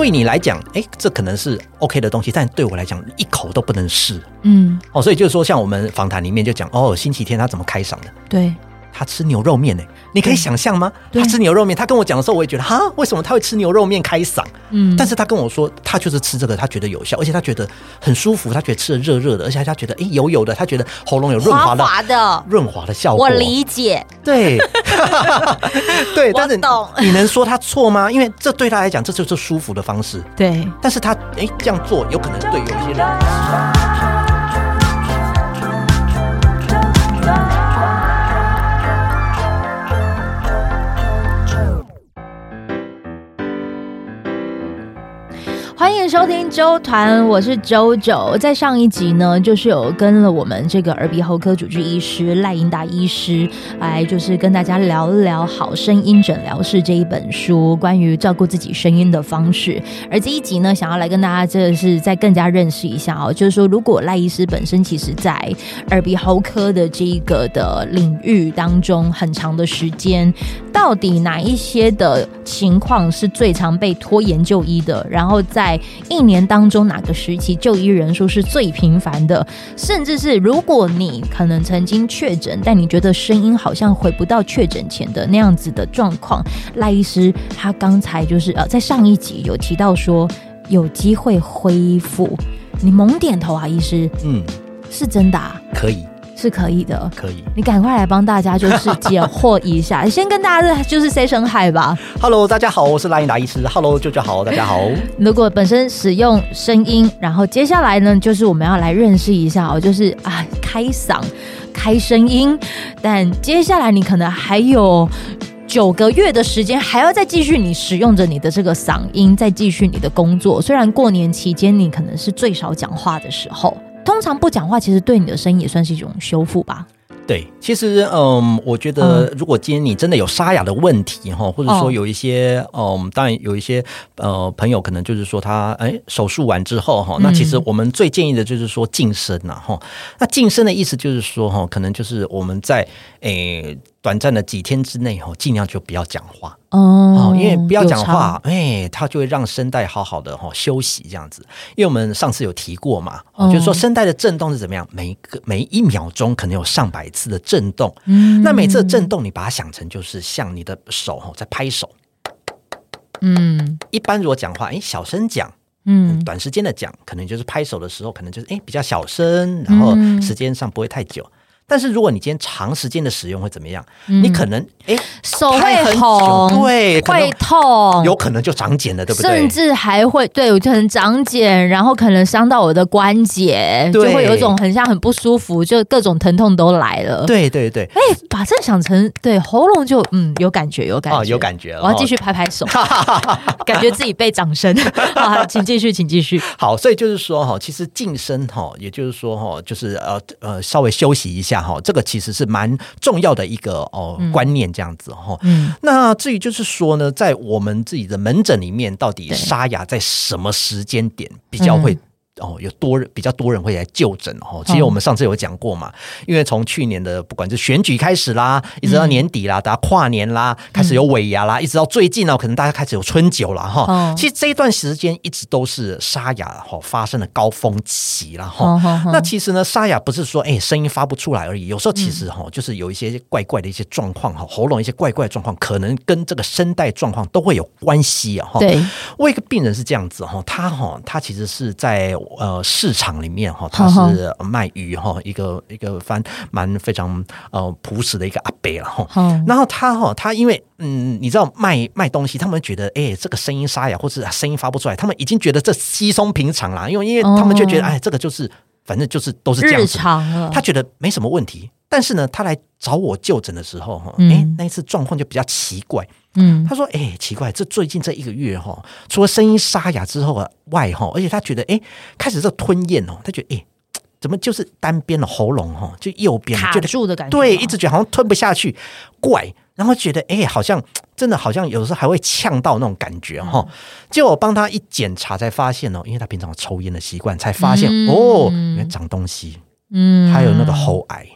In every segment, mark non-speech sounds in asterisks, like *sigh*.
对你来讲，哎，这可能是 OK 的东西，但对我来讲，一口都不能试。嗯，哦，所以就是说，像我们访谈里面就讲，哦，星期天他怎么开嗓的？对。他吃牛肉面呢？你可以想象吗？他吃牛肉面，他跟我讲的时候，我也觉得哈，为什么他会吃牛肉面开嗓？嗯，但是他跟我说，他就是吃这个，他觉得有效，而且他觉得很舒服，他觉得吃的热热的，而且他觉得哎油油的，他觉得喉咙有润滑的、滑的润滑的效果。我理解，对，*laughs* 对，但是你能说他错吗？因为这对他来讲，这就是舒服的方式。对，但是他哎这样做，有可能对有一些人。迎收听周团，我是周周。在上一集呢，就是有跟了我们这个耳鼻喉科主治医师赖英达医师来，就是跟大家聊一聊《好声音诊疗室》这一本书，关于照顾自己声音的方式。而这一集呢，想要来跟大家，这是再更加认识一下哦，就是说，如果赖医师本身其实在耳鼻喉科的这一个的领域当中很长的时间，到底哪一些的情况是最常被拖延就医的？然后在一年当中，哪个时期就医人数是最频繁的？甚至是如果你可能曾经确诊，但你觉得声音好像回不到确诊前的那样子的状况，赖医师他刚才就是呃，在上一集有提到说有机会恢复，你猛点头啊，医师，嗯，是真的啊，可以。是可以的，可以。你赶快来帮大家就是解惑一下，*laughs* 先跟大家就是 say 声 hi 吧。Hello，大家好，我是拉英达医师。Hello，舅舅好，大家好。如果本身使用声音，然后接下来呢，就是我们要来认识一下哦，就是啊，开嗓、开声音。但接下来你可能还有九个月的时间，还要再继续你使用着你的这个嗓音，再继续你的工作。虽然过年期间你可能是最少讲话的时候。通常不讲话，其实对你的声音也算是一种修复吧。对，其实嗯，我觉得如果今天你真的有沙哑的问题哈，或者说有一些嗯，当然有一些呃朋友可能就是说他哎手术完之后哈，那其实我们最建议的就是说静声呐哈。那静声的意思就是说哈，可能就是我们在诶。短暂的几天之内哈，尽量就不要讲话。哦，因为不要讲话，哎，它就会让声带好好的哈休息这样子。因为我们上次有提过嘛，就是说声带的震动是怎么样，每个每一秒钟可能有上百次的震动，嗯，那每次的震动你把它想成就是像你的手哈在拍手，嗯，一般如果讲话，哎，小声讲，嗯，短时间的讲，可能就是拍手的时候，可能就是哎比较小声，然后时间上不会太久。但是如果你今天长时间的使用会怎么样？嗯、你可能哎手会痛，对，会痛，有可能就长茧了，对不对？甚至还会对，我就很长茧，然后可能伤到我的关节，就会有一种很像很不舒服，就各种疼痛都来了。对对对，哎，把这想成对喉咙就嗯有感觉有感觉、哦、有感觉，我要继续拍拍手，*laughs* 感觉自己被掌声。*laughs* 好，请继续，请继续。好，所以就是说哈，其实静声哈，也就是说哈，就是呃呃稍微休息一下。好，这个其实是蛮重要的一个哦观念，这样子哈。嗯，那至于就是说呢，在我们自己的门诊里面，到底沙哑在什么时间点比较会？哦，有多人比较多人会来就诊哦。其实我们上次有讲过嘛，因为从去年的不管是选举开始啦，一直到年底啦，大家跨年啦，开始有尾牙啦，一直到最近呢，可能大家开始有春酒了哈。其实这一段时间一直都是沙哑哈发生的高峰期了哈。那其实呢，沙哑不是说哎声音发不出来而已，有时候其实哈就是有一些怪怪的一些状况哈，喉咙一些怪怪的状况，可能跟这个声带状况都会有关系啊哈。对，我一个病人是这样子哈，他哈他其实是在。呃，市场里面哈，他是卖鱼哈，一个一个翻蛮非常呃朴实的一个阿伯了哈。然后他哈，他因为嗯，你知道卖卖东西，他们觉得哎，这个声音沙哑或者声音发不出来，他们已经觉得这稀松平常了，因为因为他们就觉得哎，这个就是反正就是都是这样子，他觉得没什么问题。但是呢，他来找我就诊的时候哈，哎，那一次状况就比较奇怪。嗯，他说：“哎、欸，奇怪，这最近这一个月哈，除了声音沙哑之后啊外哈，而且他觉得哎、欸，开始这吞咽哦，他觉得哎、欸，怎么就是单边的喉咙哈，就右边卡住的感觉，对，一直觉得好像吞不下去，怪，然后觉得哎、欸，好像真的好像有时候还会呛到那种感觉哈。嗯、结果我帮他一检查，才发现哦，因为他平常有抽烟的习惯，才发现、嗯、哦，原来长东西，嗯，还有那个喉癌。”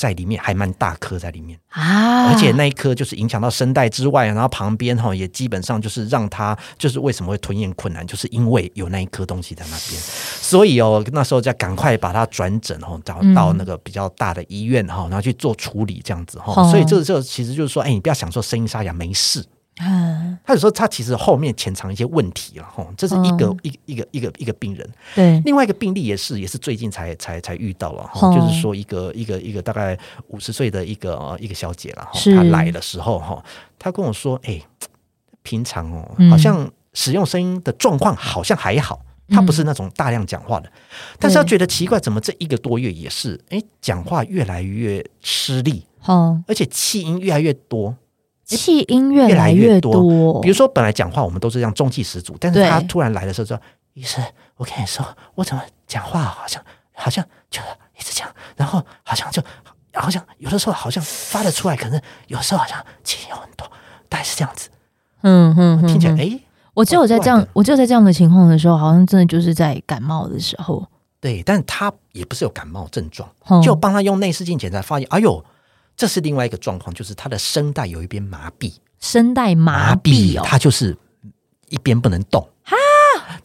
在里面还蛮大颗在里面。啊，而且那一颗就是影响到声带之外，然后旁边哈也基本上就是让他就是为什么会吞咽困难，就是因为有那一颗东西在那边，所以哦那时候就赶快把它转诊哦，找到那个比较大的医院哈，然后去做处理这样子哈，所以这个这个其实就是说，哎，你不要想说声音沙哑没事。嗯，他有时候他其实后面潜藏一些问题了哈，这是一个、嗯、一个一个一个一个病人，对，另外一个病例也是也是最近才才才遇到了哈，嗯、就是说一个一个一个大概五十岁的一个一个小姐了哈，她来的时候哈，她跟我说，哎、欸，平常哦，好像使用声音的状况好像还好，她不是那种大量讲话的，嗯、但是她觉得奇怪，怎么这一个多月也是，哎、欸，讲话越来越吃力，嗯，而且气音越来越多。气音越来越多，比如说本来讲话我们都是这样中气十足，但是他突然来的时候说：“医生，我跟你说，我怎么讲话好像好像就一直讲，然后好像就好像有的时候好像发得出来，可能有时候好像气有很多，大概是这样子。”嗯嗯，听起来哎，我只有在这样，我只有在这样的情况的时候，好像真的就是在感冒的时候。对，但他也不是有感冒症状，就帮他用内视镜检查，发现哎呦。这是另外一个状况，就是他的声带有一边麻痹，声带麻痹，他就是一边不能动。哈，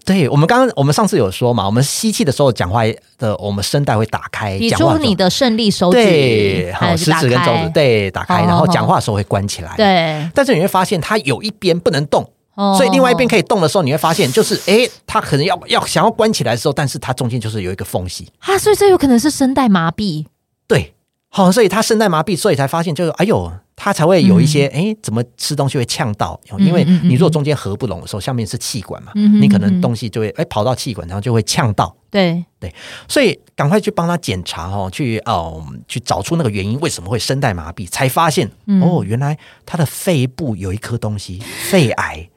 对，我们刚刚我们上次有说嘛，我们吸气的时候讲话的，我们声带会打开，比如你的胜利手指，对，好，食指跟中指，对，打开，然后讲话的时候会关起来，对。但是你会发现，他有一边不能动，所以另外一边可以动的时候，你会发现，就是哎，他可能要要想要关起来的时候，但是它中间就是有一个缝隙。啊，所以这有可能是声带麻痹，对。好，所以他声带麻痹，所以才发现就是，哎呦，他才会有一些，哎、嗯，怎么吃东西会呛到？因为你如果中间合不拢的时候，下面是气管嘛，嗯、你可能东西就会，哎，跑到气管，然后就会呛到。对对，所以赶快去帮他检查哦，去哦，去找出那个原因，为什么会声带麻痹？才发现，嗯、哦，原来他的肺部有一颗东西，肺癌。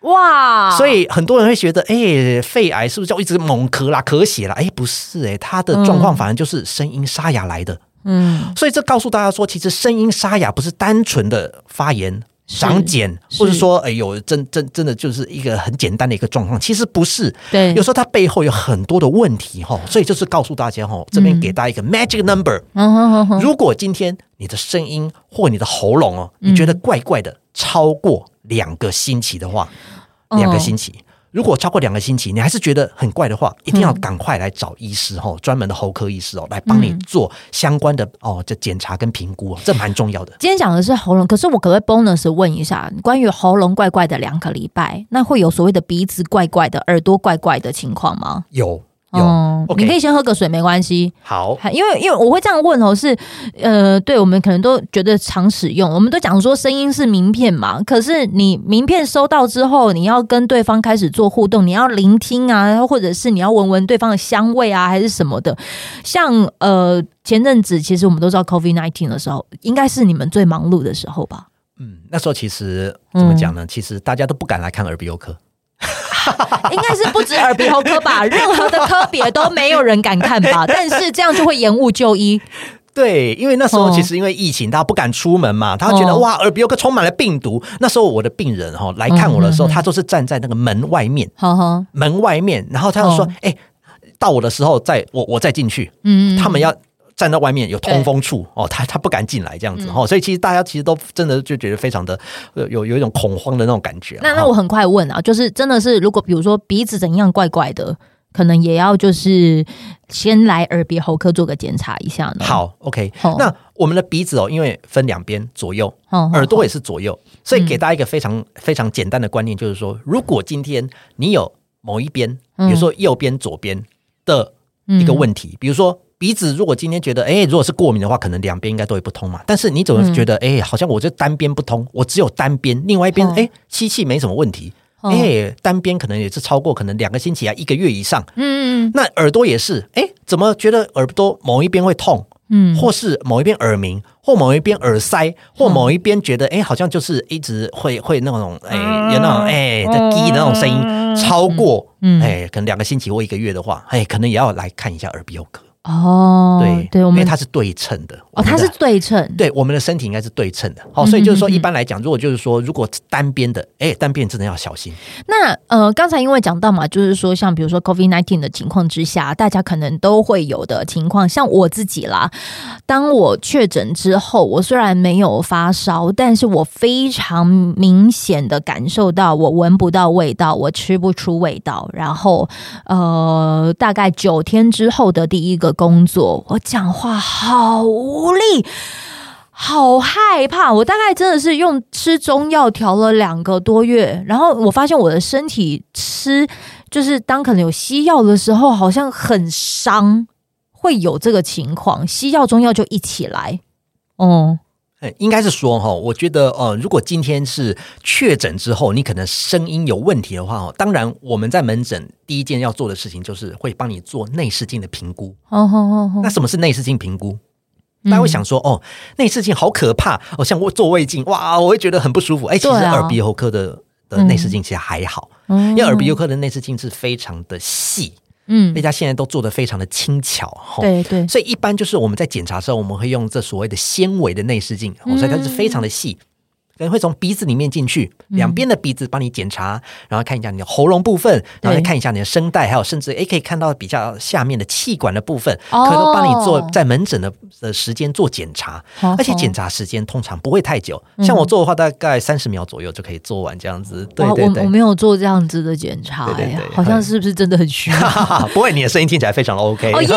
哇！所以很多人会觉得，哎、欸，肺癌是不是就一直猛咳啦、咳血啦？哎、欸，不是、欸，哎，他的状况反而就是声音沙哑来的。嗯，所以这告诉大家说，其实声音沙哑不是单纯的发炎、长茧，或者说，哎呦，真真真的就是一个很简单的一个状况。其实不是，对，有时候它背后有很多的问题哈。所以就是告诉大家哈，这边给大家一个 magic number。嗯，如果今天你的声音或你的喉咙哦，你觉得怪怪的，超过两个星期的话，两个星期。如果超过两个星期，你还是觉得很怪的话，一定要赶快来找医师哦，专门的喉科医师哦，来帮你做相关的哦，这检查跟评估哦，这蛮重要的。今天讲的是喉咙，可是我可不可以 bonus 问一下，关于喉咙怪怪的两个礼拜，那会有所谓的鼻子怪怪的、耳朵怪怪的情况吗？有。哦，你可以先喝个水，没关系。好，因为因为我会这样问哦，是呃，对我们可能都觉得常使用，我们都讲说声音是名片嘛。可是你名片收到之后，你要跟对方开始做互动，你要聆听啊，或者是你要闻闻对方的香味啊，还是什么的。像呃，前阵子其实我们都知道 COVID nineteen 的时候，应该是你们最忙碌的时候吧？嗯，那时候其实怎么讲呢？嗯、其实大家都不敢来看耳鼻喉科。*laughs* 应该是不止耳鼻喉科吧，任何的科别都没有人敢看吧。*laughs* 但是这样就会延误就医。对，因为那时候其实因为疫情，大家不敢出门嘛，他觉得哇，耳鼻喉科充满了病毒。那时候我的病人哈来看我的时候，他都是站在那个门外面，门外面，然后他就说：“哎，到我的时候再我我再进去。”嗯，他们要。站在外面有通风处哦，他他不敢进来这样子哈，嗯、所以其实大家其实都真的就觉得非常的有有一种恐慌的那种感觉。那那我很快问啊，就是真的是如果比如说鼻子怎样怪怪的，可能也要就是先来耳鼻喉科做个检查一下呢。好，OK，、哦、那我们的鼻子哦，因为分两边左右，哦、耳朵也是左右，所以给大家一个非常、嗯、非常简单的观念，就是说，如果今天你有某一边，比如说右边、左边的一个问题，嗯、比如说。鼻子如果今天觉得，哎、欸，如果是过敏的话，可能两边应该都会不通嘛。但是你总是觉得，哎、嗯欸，好像我这单边不通，我只有单边，另外一边，哎、欸，吸气没什么问题。哎、欸，单边可能也是超过可能两个星期啊，一个月以上。嗯，那耳朵也是，哎、欸，怎么觉得耳朵某一边会痛？嗯，或是某一边耳鸣，或某一边耳塞，或某一边觉得，哎、欸，好像就是一直会会那种，哎、欸，有那种，哎、欸，的滴的那种声音，超过，哎、欸，可能两个星期或一个月的话，哎、欸，可能也要来看一下耳鼻喉科。哦，对对，我们因为它是对称的哦，它是对称，对，我们的身体应该是对称的。好，所以就是说，一般来讲，如果就是说，如果单边的，哎，单边真的要小心。那呃，刚才因为讲到嘛，就是说，像比如说 COVID nineteen 的情况之下，大家可能都会有的情况，像我自己啦，当我确诊之后，我虽然没有发烧，但是我非常明显的感受到，我闻不到味道，我吃不出味道，然后呃，大概九天之后的第一个工作，我讲话好无力，好害怕。我大概真的是用吃中药调了两个多月，然后我发现我的身体吃，就是当可能有西药的时候，好像很伤，会有这个情况。西药中药就一起来，哦、嗯，应该是说哈，我觉得呃，如果今天是确诊之后，你可能声音有问题的话，哦当然我们在门诊第一件要做的事情就是会帮你做内视镜的评估。哦哦哦哦，那什么是内视镜评估？大家会想说，哦，内视镜好可怕，哦，像我做胃镜，哇，我会觉得很不舒服。哎，其实耳鼻喉科的的内视镜其实还好，因为耳鼻喉科的内视镜是非常的细，嗯，那家现在都做的非常的轻巧，对对，所以一般就是我们在检查的时候，我们会用这所谓的纤维的内视镜，所以它是非常的细。可能会从鼻子里面进去，两边的鼻子帮你检查，嗯、然后看一下你的喉咙部分，然后再看一下你的声带，还有甚至诶可以看到比较下面的气管的部分，哦、可能帮你做在门诊的的时间做检查，哦、而且检查时间通常不会太久，哦、像我做的话大概三十秒左右就可以做完这样子。对对对，我我没有做这样子的检查，哎呀，好像是不是真的很虚？*laughs* 不会，你的声音听起来非常的 OK。哦耶，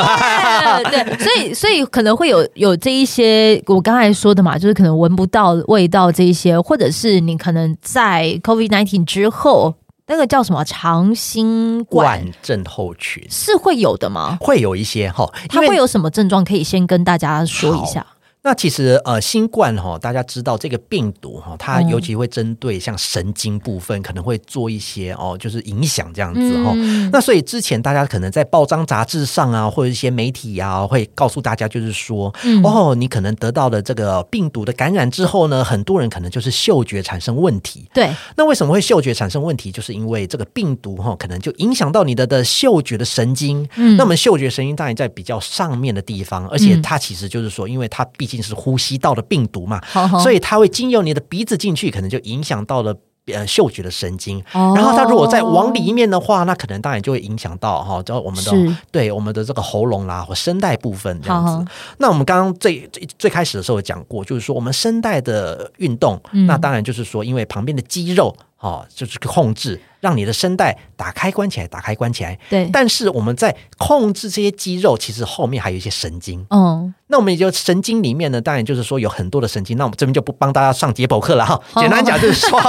对，所以所以可能会有有这一些我刚才说的嘛，就是可能闻不到味道这一些。或者是你可能在 COVID nineteen 之后，那个叫什么长新冠症候群是会有的吗？会有一些哈，它会有什么症状？可以先跟大家说一下。那其实呃，新冠哈，大家知道这个病毒哈，它尤其会针对像神经部分，可能会做一些哦，就是影响这样子哈。嗯、那所以之前大家可能在报章杂志上啊，或者一些媒体啊，会告诉大家，就是说、嗯、哦，你可能得到了这个病毒的感染之后呢，很多人可能就是嗅觉产生问题。对。那为什么会嗅觉产生问题？就是因为这个病毒哈，可能就影响到你的的嗅觉的神经。嗯。那么嗅觉神经当然在比较上面的地方，而且它其实就是说，因为它毕竟。是呼吸道的病毒嘛，所以它会经由你的鼻子进去，可能就影响到了呃嗅觉的神经。哦、然后它如果再往里面的话，那可能当然就会影响到哈，就我们的对我们的这个喉咙啦或声带部分这样子。好好，那我们刚刚最最最开始的时候有讲过，就是说我们声带的运动，嗯、那当然就是说因为旁边的肌肉。哦，就是控制让你的声带打开关起来，打开关起来。对。但是我们在控制这些肌肉，其实后面还有一些神经。嗯。那我们也就神经里面呢，当然就是说有很多的神经。那我们这边就不帮大家上解剖课了哈。简单讲就是说，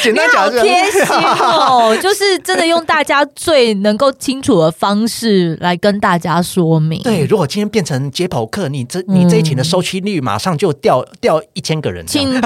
简单讲就是贴心哦，就是真的用大家最能够清楚的方式来跟大家说明。对，如果今天变成解剖课，你这你这一期的收听率马上就掉掉一千个人。请请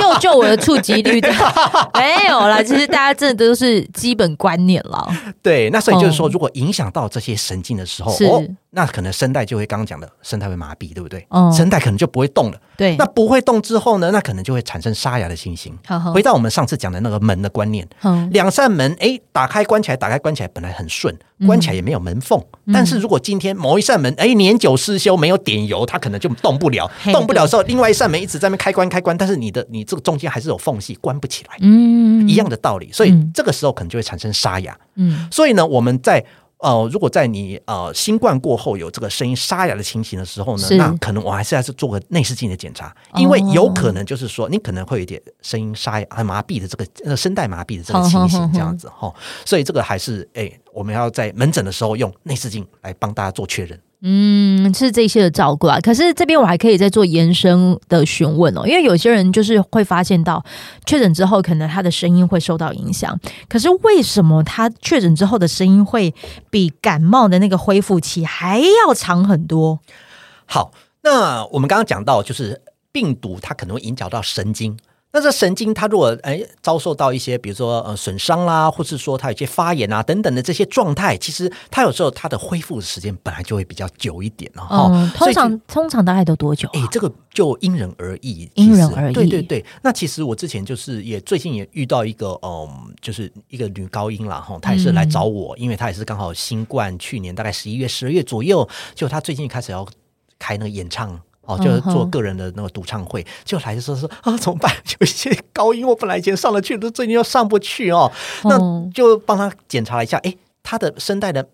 救救我的触及率的。*laughs* *laughs* 没有啦，其实大家真的都是基本观念了。*laughs* 对，那所以就是说，如果影响到这些神经的时候，哦，那可能声带就会刚刚讲的声带会麻痹，对不对？哦，声带可能就不会动了。对，那不会动之后呢，那可能就会产生沙哑的情形。回到我们上次讲的那个门的观念，两扇门，哎，打开关起来，打开关起来，本来很顺，关起来也没有门缝。但是如果今天某一扇门，哎，年久失修，没有点油，它可能就动不了。动不了的时候，另外一扇门一直在那开关开关，但是你的你这个中间还是有缝隙，关不起来。嗯，一样的道理，所以这个时候可能就会产生沙哑。嗯，所以呢，我们在。呃，如果在你呃新冠过后有这个声音沙哑的情形的时候呢，那可能我还是要做个内视镜的检查，因为有可能就是说你可能会有点声音沙哑、麻痹的这个呃声带麻痹的这个情形这样子哈，所以这个还是哎我们要在门诊的时候用内视镜来帮大家做确认。嗯，是这些的照顾啊。可是这边我还可以再做延伸的询问哦，因为有些人就是会发现到确诊之后，可能他的声音会受到影响。可是为什么他确诊之后的声音会比感冒的那个恢复期还要长很多？好，那我们刚刚讲到，就是病毒它可能会影响到神经。那这神经它如果哎遭受到一些，比如说呃损伤啦，或是说它有些发炎啊等等的这些状态，其实它有时候它的恢复时间本来就会比较久一点哈。嗯，通常通常大概都多久？哎，这个就因人而异，因人而异。对对对。那其实我之前就是也最近也遇到一个嗯，就是一个女高音啦哈，她也是来找我，嗯、因为她也是刚好新冠去年大概十一月、十二月左右，就她最近开始要开那个演唱。哦，就是做个人的那个独唱会，就来就说说啊，怎么办？*laughs* 有一些高音我本来以前上得去，都最近又上不去哦。那就帮他检查了一下，哎，他的声带的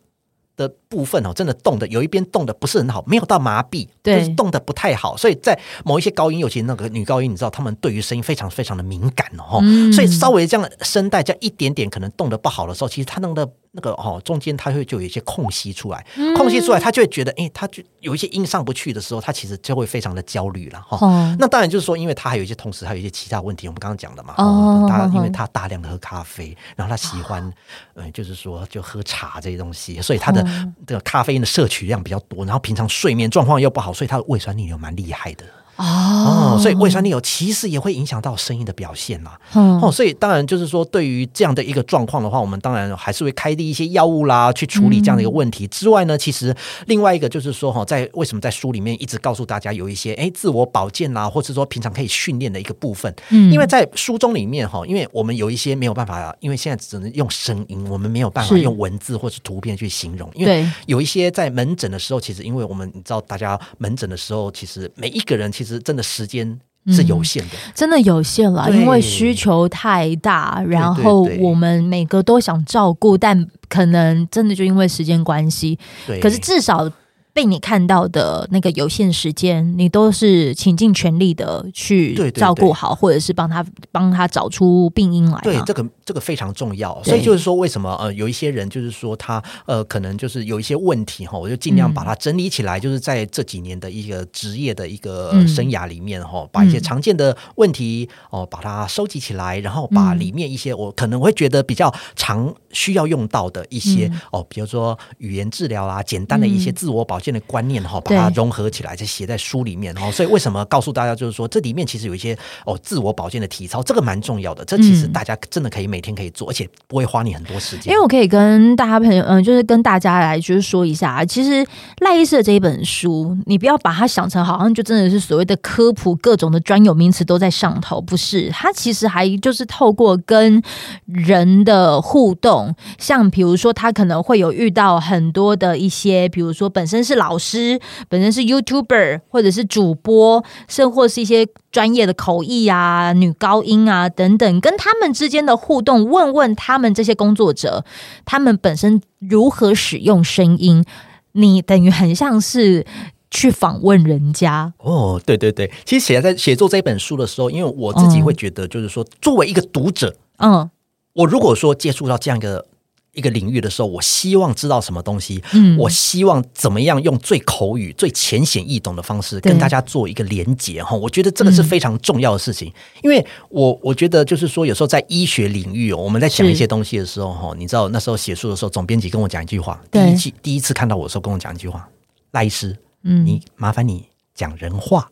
的部分哦，真的动的有一边动的不是很好，没有到麻痹，对，就是动的不太好。所以在某一些高音，尤其那个女高音，你知道，他们对于声音非常非常的敏感哦。嗯、所以稍微这样声带这样一点点可能动的不好的时候，其实他弄的。那个哦，中间它会就有一些空隙出来，空隙出来，他就会觉得，哎，他就有一些音上不去的时候，他其实就会非常的焦虑了哈。哦、那当然就是说，因为他还有一些同时还有一些其他问题，我们刚刚讲的嘛。哦，他因为他大量的喝咖啡，然后他喜欢，嗯，就是说就喝茶这些东西，所以他的这个咖啡因的摄取量比较多，然后平常睡眠状况又不好，所以他的胃酸逆流蛮厉害的。哦、oh, 嗯，所以胃酸逆流其实也会影响到声音的表现啦。哦、嗯，所以当然就是说，对于这样的一个状况的话，我们当然还是会开立一些药物啦，去处理这样的一个问题。之外呢，其实另外一个就是说，哈，在为什么在书里面一直告诉大家有一些哎自我保健啦，或者说平常可以训练的一个部分。嗯，因为在书中里面哈，因为我们有一些没有办法，因为现在只能用声音，我们没有办法用文字或是图片去形容。因为有一些在门诊的时候，其实因为我们你知道，大家门诊的时候，其实每一个人其实。其实真的时间是有限的，嗯、真的有限了，因为需求太大，然后我们每个都想照顾，但可能真的就因为时间关系，对。可是至少。被你看到的那个有限时间，你都是倾尽全力的去照顾好，对对对，或者是帮他帮他找出病因来。对，这个这个非常重要。所以就是说，为什么呃有一些人就是说他呃可能就是有一些问题哈，我就尽量把它整理起来，嗯、就是在这几年的一个职业的一个生涯里面哈，嗯、把一些常见的问题哦把它收集起来，然后把里面一些我可能会觉得比较常需要用到的一些、嗯、哦，比如说语言治疗啊，简单的一些自我保健的观念哈，把它融合起来，再写在书里面哈。所以为什么告诉大家，就是说这里面其实有一些哦自我保健的体操，这个蛮重要的。这其实大家真的可以每每天可以做，而且不会花你很多时间。因为我可以跟大家朋友，嗯，就是跟大家来就是说一下，其实赖医师的这一本书，你不要把它想成好像就真的是所谓的科普，各种的专有名词都在上头，不是？它其实还就是透过跟人的互动，像比如说他可能会有遇到很多的一些，比如说本身是老师，本身是 YouTuber 或者是主播，甚或是一些专业的口译啊、女高音啊等等，跟他们之间的互动，问问他们这些工作者，他们本身如何使用声音，你等于很像是去访问人家。哦，对对对，其实写在写作这本书的时候，因为我自己会觉得，就是说，嗯、作为一个读者，嗯，我如果说接触到这样一个。一个领域的时候，我希望知道什么东西，嗯，我希望怎么样用最口语、最浅显易懂的方式跟大家做一个连接哈。我觉得这个是非常重要的事情，嗯、因为我我觉得就是说，有时候在医学领域哦，我们在讲一些东西的时候哈，你知道那时候写书的时候，总编辑跟我讲一句话，第一句第一次看到我的时候跟我讲一句话，赖医师，嗯，你麻烦你讲人话，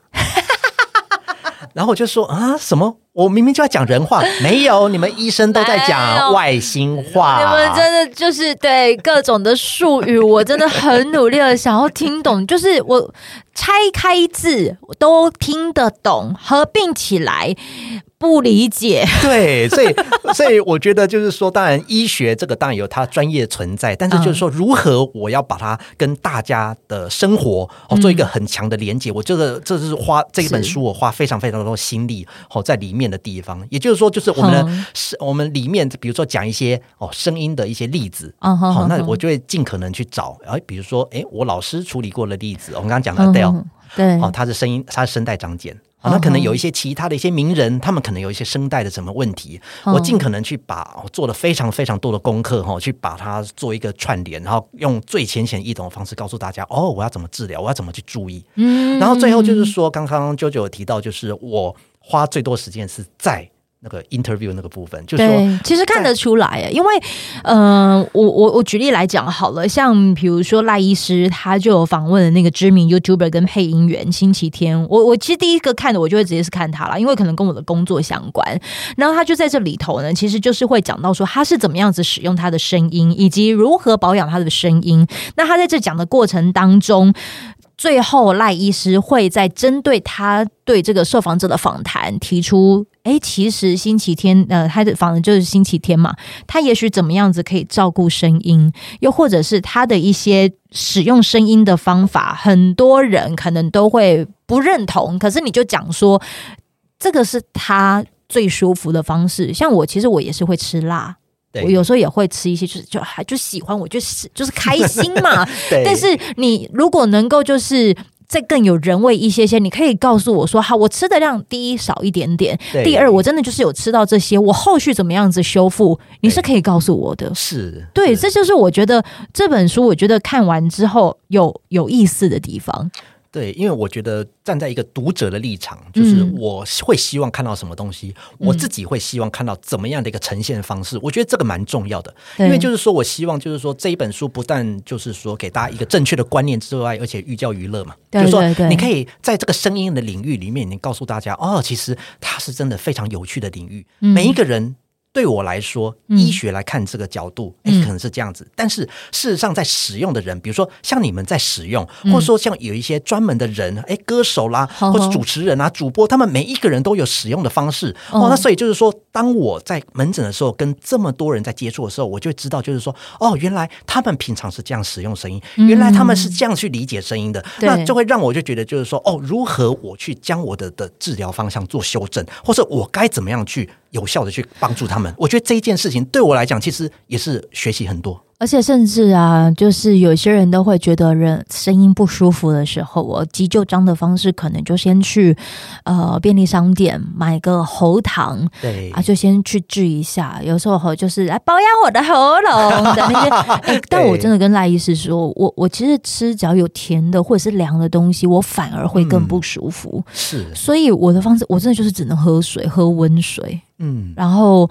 然后我就说啊什么？我明明就要讲人话，*laughs* 没有，你们医生都在讲外星话。你们真的就是对各种的术语，我真的很努力的想要听懂，就是我拆开字都听得懂，合并起来。不理解，*laughs* 对，所以所以我觉得就是说，当然医学这个当然有它专业存在，但是就是说，如何我要把它跟大家的生活哦做一个很强的连接，嗯、我觉得这是花这一本书我花非常非常多心力哦在里面的地方。也就是说，就是我们的是、嗯、我们里面比如说讲一些哦声音的一些例子，好、嗯哦，那我就会尽可能去找，哎，比如说哎，我老师处理过的例子，我们刚刚讲的 Adele，对，哦，他的声音，他的声带长茧。那可能有一些其他的一些名人，他们可能有一些声带的什么问题，我尽可能去把我做了非常非常多的功课哈，去把它做一个串联，然后用最浅显易懂的方式告诉大家哦，我要怎么治疗，我要怎么去注意。嗯，然后最后就是说，刚刚 JoJo 有提到，就是我花最多时间是在那个 interview 那个部分，就是说，其实看得出来，因为，嗯、呃，我我我举例来讲好了，像比如说赖医师，他就有访问了那个知名 YouTuber 跟配音员星期天，我我其实第一个看的，我就会直接是看他了，因为可能跟我的工作相关。然后他就在这里头呢，其实就是会讲到说他是怎么样子使用他的声音，以及如何保养他的声音。那他在这讲的过程当中。最后，赖医师会在针对他对这个受访者的访谈提出：哎，其实星期天，呃，他的访就是星期天嘛，他也许怎么样子可以照顾声音，又或者是他的一些使用声音的方法，很多人可能都会不认同。可是你就讲说，这个是他最舒服的方式。像我，其实我也是会吃辣。我有时候也会吃一些，就是就还就喜欢，我就是就是开心嘛。*laughs* 但是你如果能够就是再更有人味一些些，你可以告诉我说，好，我吃的量第一少一点点，第二我真的就是有吃到这些，我后续怎么样子修复，你是可以告诉我的。是对，这就是我觉得这本书，我觉得看完之后有有意思的地方。对，因为我觉得站在一个读者的立场，就是我会希望看到什么东西，嗯、我自己会希望看到怎么样的一个呈现方式。嗯、我觉得这个蛮重要的，因为就是说我希望就是说这一本书不但就是说给大家一个正确的观念之外，而且寓教于乐嘛。对对对，就是说你可以在这个声音的领域里面，你告诉大家哦，其实它是真的非常有趣的领域，嗯、每一个人。对我来说，医学来看这个角度，哎、嗯，可能是这样子。但是事实上，在使用的人，比如说像你们在使用，或者说像有一些专门的人，哎，歌手啦，或者主持人啊、主播，他们每一个人都有使用的方式。哦，那所以就是说，当我在门诊的时候，跟这么多人在接触的时候，我就会知道，就是说，哦，原来他们平常是这样使用声音，原来他们是这样去理解声音的。嗯、那就会让我就觉得，就是说，哦，如何我去将我的的治疗方向做修正，或者我该怎么样去。有效的去帮助他们，我觉得这一件事情对我来讲，其实也是学习很多。而且甚至啊，就是有些人都会觉得人声音不舒服的时候，我急救章的方式可能就先去呃便利商店买个喉糖，对啊，就先去治一下。有时候就是来保养我的喉咙的那些。*laughs* 哎，但我真的跟赖医师说，我我其实吃只要有甜的或者是凉的东西，我反而会更不舒服。嗯、是，所以我的方式，我真的就是只能喝水，喝温水。嗯，然后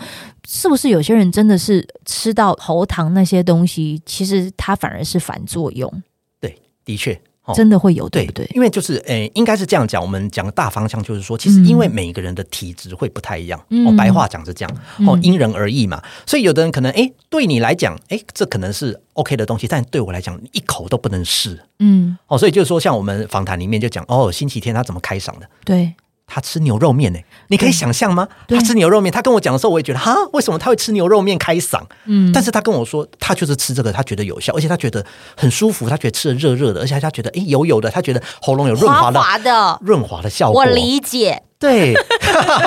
是不是有些人真的是吃到喉糖那些东西，其实它反而是反作用？对，的确，哦、真的会有，对不对？因为就是，诶，应该是这样讲。我们讲的大方向就是说，其实因为每一个人的体质会不太一样，嗯、哦，白话讲是这样，哦，因人而异嘛。所以有的人可能，诶，对你来讲，诶，这可能是 OK 的东西，但对我来讲，一口都不能试。嗯，哦，所以就是说，像我们访谈里面就讲，哦，星期天他怎么开嗓的？对。他吃牛肉面呢、欸？你可以想象吗？他吃牛肉面，他跟我讲的时候，我也觉得哈，为什么他会吃牛肉面开嗓？嗯，但是他跟我说，他就是吃这个，他觉得有效，而且他觉得很舒服，他觉得吃的热热的，而且他觉得哎油油的，他觉得喉咙有润滑的滑滑的润滑的效果。我理解，对，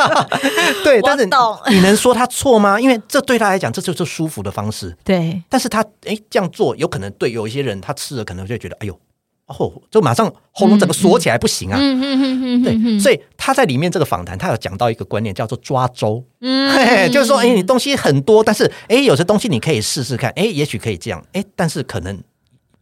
*laughs* 对，但是你能说他错吗？因为这对他来讲，这就是舒服的方式。对，但是他哎这样做，有可能对有一些人，他吃了可能就会觉得哎呦。哦，就马上喉咙整个锁起来不行啊！嗯嗯嗯嗯，对，所以他在里面这个访谈，他有讲到一个观念，叫做抓周。嗯，*laughs* 嘿嘿，就是说，哎，你东西很多，但是哎，有些东西你可以试试看，哎，也许可以这样，哎，但是可能。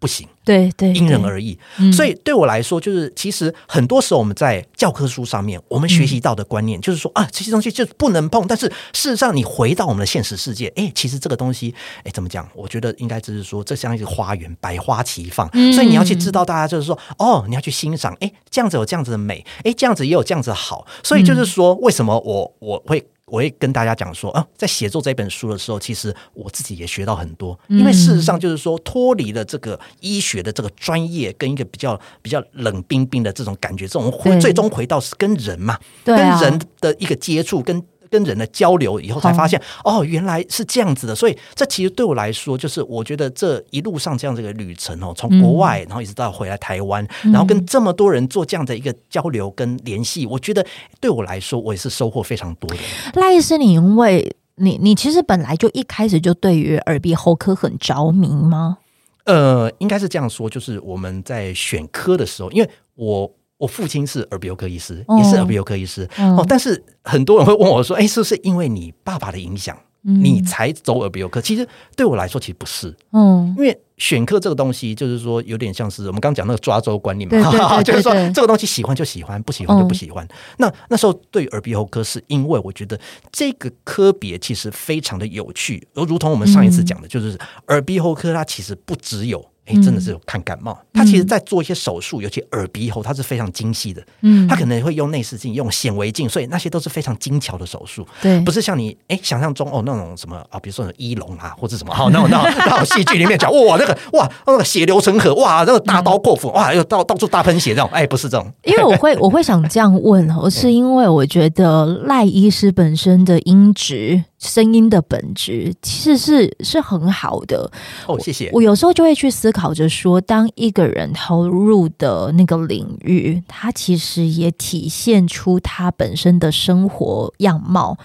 不行，对对，因人而异。所以对我来说，就是其实很多时候我们在教科书上面，我们学习到的观念就是说啊，这些东西就不能碰。但是事实上，你回到我们的现实世界，哎，其实这个东西，哎，怎么讲？我觉得应该只是说，这像一个花园，百花齐放。所以你要去知道，大家就是说，哦，你要去欣赏，哎，这样子有这样子的美，哎，这样子也有这样子的好。所以就是说，为什么我我会。我会跟大家讲说啊，在写作这本书的时候，其实我自己也学到很多。因为事实上就是说，脱离了这个医学的这个专业，跟一个比较比较冷冰冰的这种感觉，这种回最终回到是跟人嘛，跟人的一个接触跟。跟人的交流以后，才发现哦，原来是这样子的。所以这其实对我来说，就是我觉得这一路上这样这个旅程哦，从国外然后一直到回来台湾，然后跟这么多人做这样的一个交流跟联系，我觉得对我来说，我也是收获非常多的。赖医师，你因为你你其实本来就一开始就对于耳鼻喉科很着迷吗？呃，应该是这样说，就是我们在选科的时候，因为我。我父亲是耳鼻喉科医师，也是耳鼻喉科医师哦。但是很多人会问我说：“哎，是不是因为你爸爸的影响，你才走耳鼻喉科？”其实对我来说，其实不是。嗯，因为选科这个东西，就是说有点像是我们刚刚讲那个抓周观念嘛，*laughs* 就是说这个东西喜欢就喜欢，不喜欢就不喜欢。嗯、那那时候对耳鼻喉科，是因为我觉得这个科别其实非常的有趣，而如同我们上一次讲的，就是耳鼻喉科它其实不只有。哎，真的是有看感冒。他其实，在做一些手术，尤其耳鼻喉，他是非常精细的。嗯，他可能会用内视镜、用显微镜，所以那些都是非常精巧的手术。对，不是像你哎想象中哦那种什么啊，比如说医龙啊，或者什么好那种那种那种戏剧里面讲哇那个哇那个血流成河哇那个大刀阔斧哇又到到处大喷血这种哎不是这种。因为我会我会想这样问哦，*laughs* 是因为我觉得赖医师本身的音质。声音的本质其实是是很好的哦，谢谢。我，我有时候就会去思考着说，当一个人投入的那个领域，他其实也体现出他本身的生活样貌。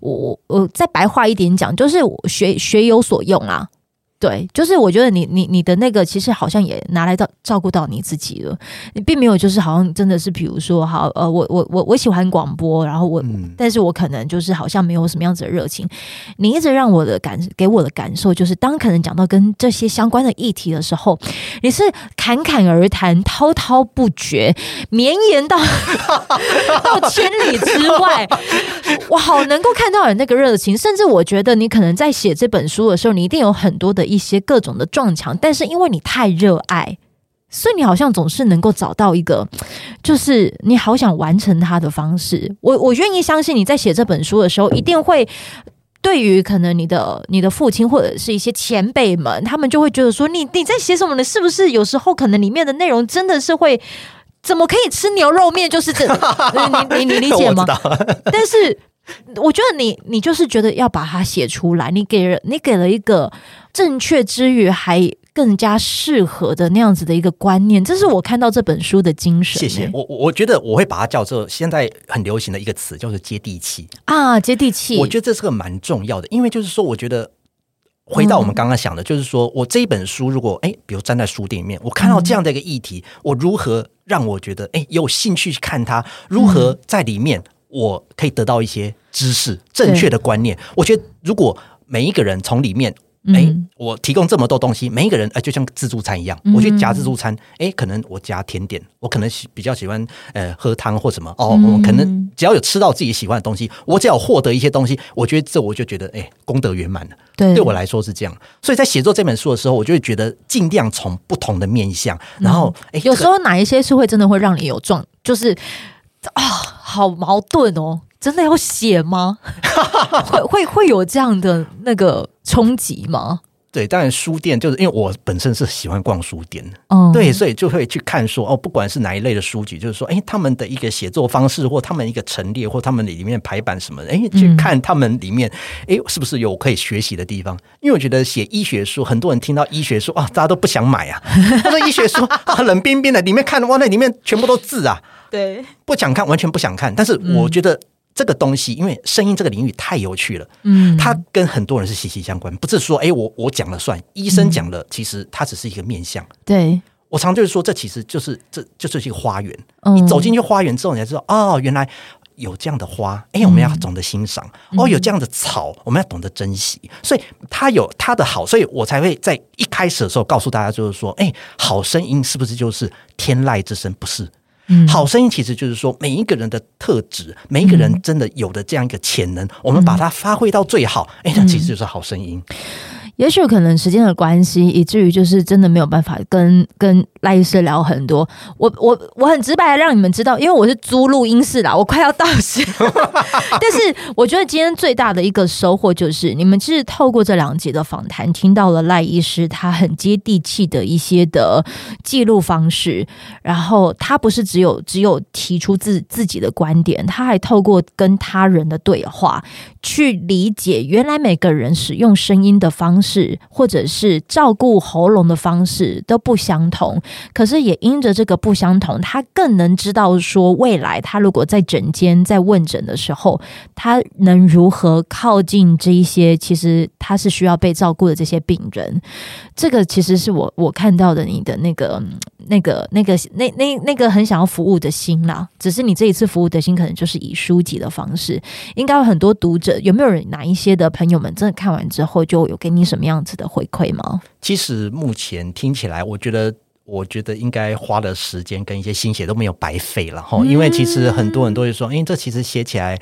我我再白话一点讲，就是学学有所用啊。对，就是我觉得你你你的那个其实好像也拿来到照顾到你自己了，你并没有就是好像真的是比如说好呃我我我我喜欢广播，然后我、嗯、但是我可能就是好像没有什么样子的热情。你一直让我的感给我的感受就是，当可能讲到跟这些相关的议题的时候，你是侃侃而谈，滔滔不绝，绵延到 *laughs* 到千里之外。我好能够看到你那个热情，甚至我觉得你可能在写这本书的时候，你一定有很多的。一些各种的撞墙，但是因为你太热爱，所以你好像总是能够找到一个，就是你好想完成它的方式。我我愿意相信你在写这本书的时候，一定会对于可能你的你的父亲或者是一些前辈们，他们就会觉得说，你你在写什么呢？是不是有时候可能里面的内容真的是会怎么可以吃牛肉面？就是这，你你你理解吗？*laughs* 但是我觉得你你就是觉得要把它写出来，你给了你给了一个。正确之余，还更加适合的那样子的一个观念，这是我看到这本书的精神。谢谢我，我觉得我会把它叫做现在很流行的一个词，叫做接地气啊，接地气。我觉得这是个蛮重要的，因为就是说，我觉得回到我们刚刚想的，就是说我这一本书，如果哎，比如站在书店里面，我看到这样的一个议题，嗯、我如何让我觉得哎有兴趣去看它？如何在里面我可以得到一些知识、正确的观念？我觉得如果每一个人从里面。哎、欸，我提供这么多东西，每一个人哎，就像自助餐一样，我去夹自助餐，哎、欸，可能我夹甜点，我可能比较喜欢呃喝汤或什么哦，我可能只要有吃到自己喜欢的东西，我只要获得一些东西，我觉得这我就觉得哎、欸，功德圆满了。对，对我来说是这样。所以在写作这本书的时候，我就会觉得尽量从不同的面向，然后哎、欸，有时候哪一些是会真的会让你有撞，就是啊，好矛盾哦。真的要写吗？*laughs* 会会会有这样的那个冲击吗？对，当然书店就是因为我本身是喜欢逛书店的，嗯，对，所以就会去看说哦，不管是哪一类的书籍，就是说，哎，他们的一个写作方式，或他们一个陈列，或他们里面排版什么的，哎，去看他们里面，哎，是不是有可以学习的地方？因为我觉得写医学书，很多人听到医学书啊，大家都不想买啊。他说医学书啊，冷冰冰的，里面看哇，那里面全部都字啊，对，不想看，完全不想看。但是我觉得。这个东西，因为声音这个领域太有趣了，嗯，它跟很多人是息息相关，不是说，哎，我我讲了算，医生讲了，其实它只是一个面相。对，我常就是说，这其实就是这就是一个花园。你走进去花园之后，你才知道，哦，原来有这样的花，哎，我们要懂得欣赏。哦，有这样的草，我们要懂得珍惜。所以它有它的好，所以我才会在一开始的时候告诉大家，就是说，哎，好声音是不是就是天籁之声？不是。嗯、好声音其实就是说，每一个人的特质，每一个人真的有的这样一个潜能，嗯、我们把它发挥到最好，哎、嗯，那其实就是好声音。也许可能时间的关系，以至于就是真的没有办法跟跟赖医师聊很多。我我我很直白的让你们知道，因为我是租录音室啦，*laughs* 我快要到时。*laughs* 但是我觉得今天最大的一个收获就是，你们其实透过这两集的访谈，听到了赖医师他很接地气的一些的记录方式。然后他不是只有只有提出自自己的观点，他还透过跟他人的对话，去理解原来每个人使用声音的方式。或者是照顾喉咙的方式都不相同，可是也因着这个不相同，他更能知道说，未来他如果在诊间在问诊的时候，他能如何靠近这一些其实他是需要被照顾的这些病人。这个其实是我我看到的你的那个那个那个那那那个很想要服务的心啦。只是你这一次服务的心，可能就是以书籍的方式，应该有很多读者者有没有人哪一些的朋友们真的看完之后就有给你什么样子的回馈吗？其实目前听起来，我觉得，我觉得应该花的时间跟一些心血都没有白费了哈，因为其实很多人都会说，哎，这其实写起来。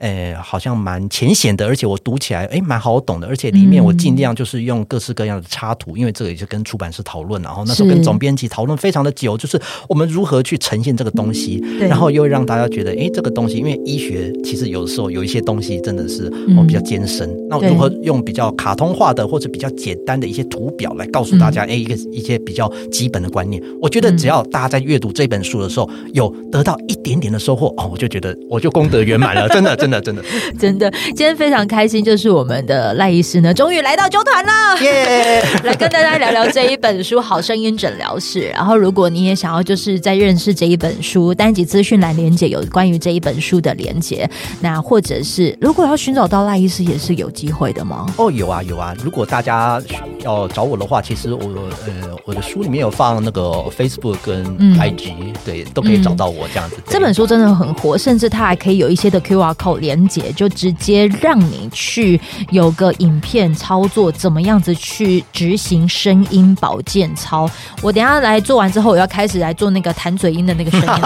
诶，好像蛮浅显的，而且我读起来诶蛮好懂的，而且里面我尽量就是用各式各样的插图，嗯、因为这个也是跟出版社讨论，然后那时候跟总编辑讨论非常的久，就是我们如何去呈现这个东西，嗯、然后又让大家觉得，诶，这个东西，因为医学其实有的时候有一些东西真的是哦比较艰深，嗯、那如何用比较卡通化的或者比较简单的一些图表来告诉大家，诶、嗯，一个一些比较基本的观念，我觉得只要大家在阅读这本书的时候有得到一点点的收获，哦，我就觉得我就功德圆满了，*laughs* 真的，真的，真的。真的，今天非常开心，就是我们的赖医师呢，终于来到九团了，耶！*laughs* 来跟大家聊聊这一本书《好声音诊疗室》。然后，如果你也想要就是在认识这一本书，单集资讯栏连接有关于这一本书的连接。那或者是如果要寻找到赖医师，也是有机会的吗？哦，有啊，有啊。如果大家要找我的话，其实我呃我的书里面有放那个 Facebook 跟 IG，嗯，对，都可以找到我这样子。这本书真的很火，甚至它还可以有一些的 QR code 连接，就。直接让你去有个影片操作，怎么样子去执行声音保健操？我等下来做完之后，我要开始来做那个弹嘴音的那个声音。*laughs*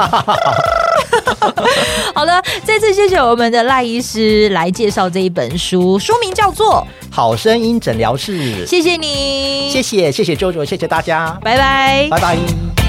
好的，再次谢谢我们的赖医师来介绍这一本书，书名叫做《好声音诊疗室》。谢谢你，谢谢谢谢 JoJo，谢谢大家，拜拜，拜拜。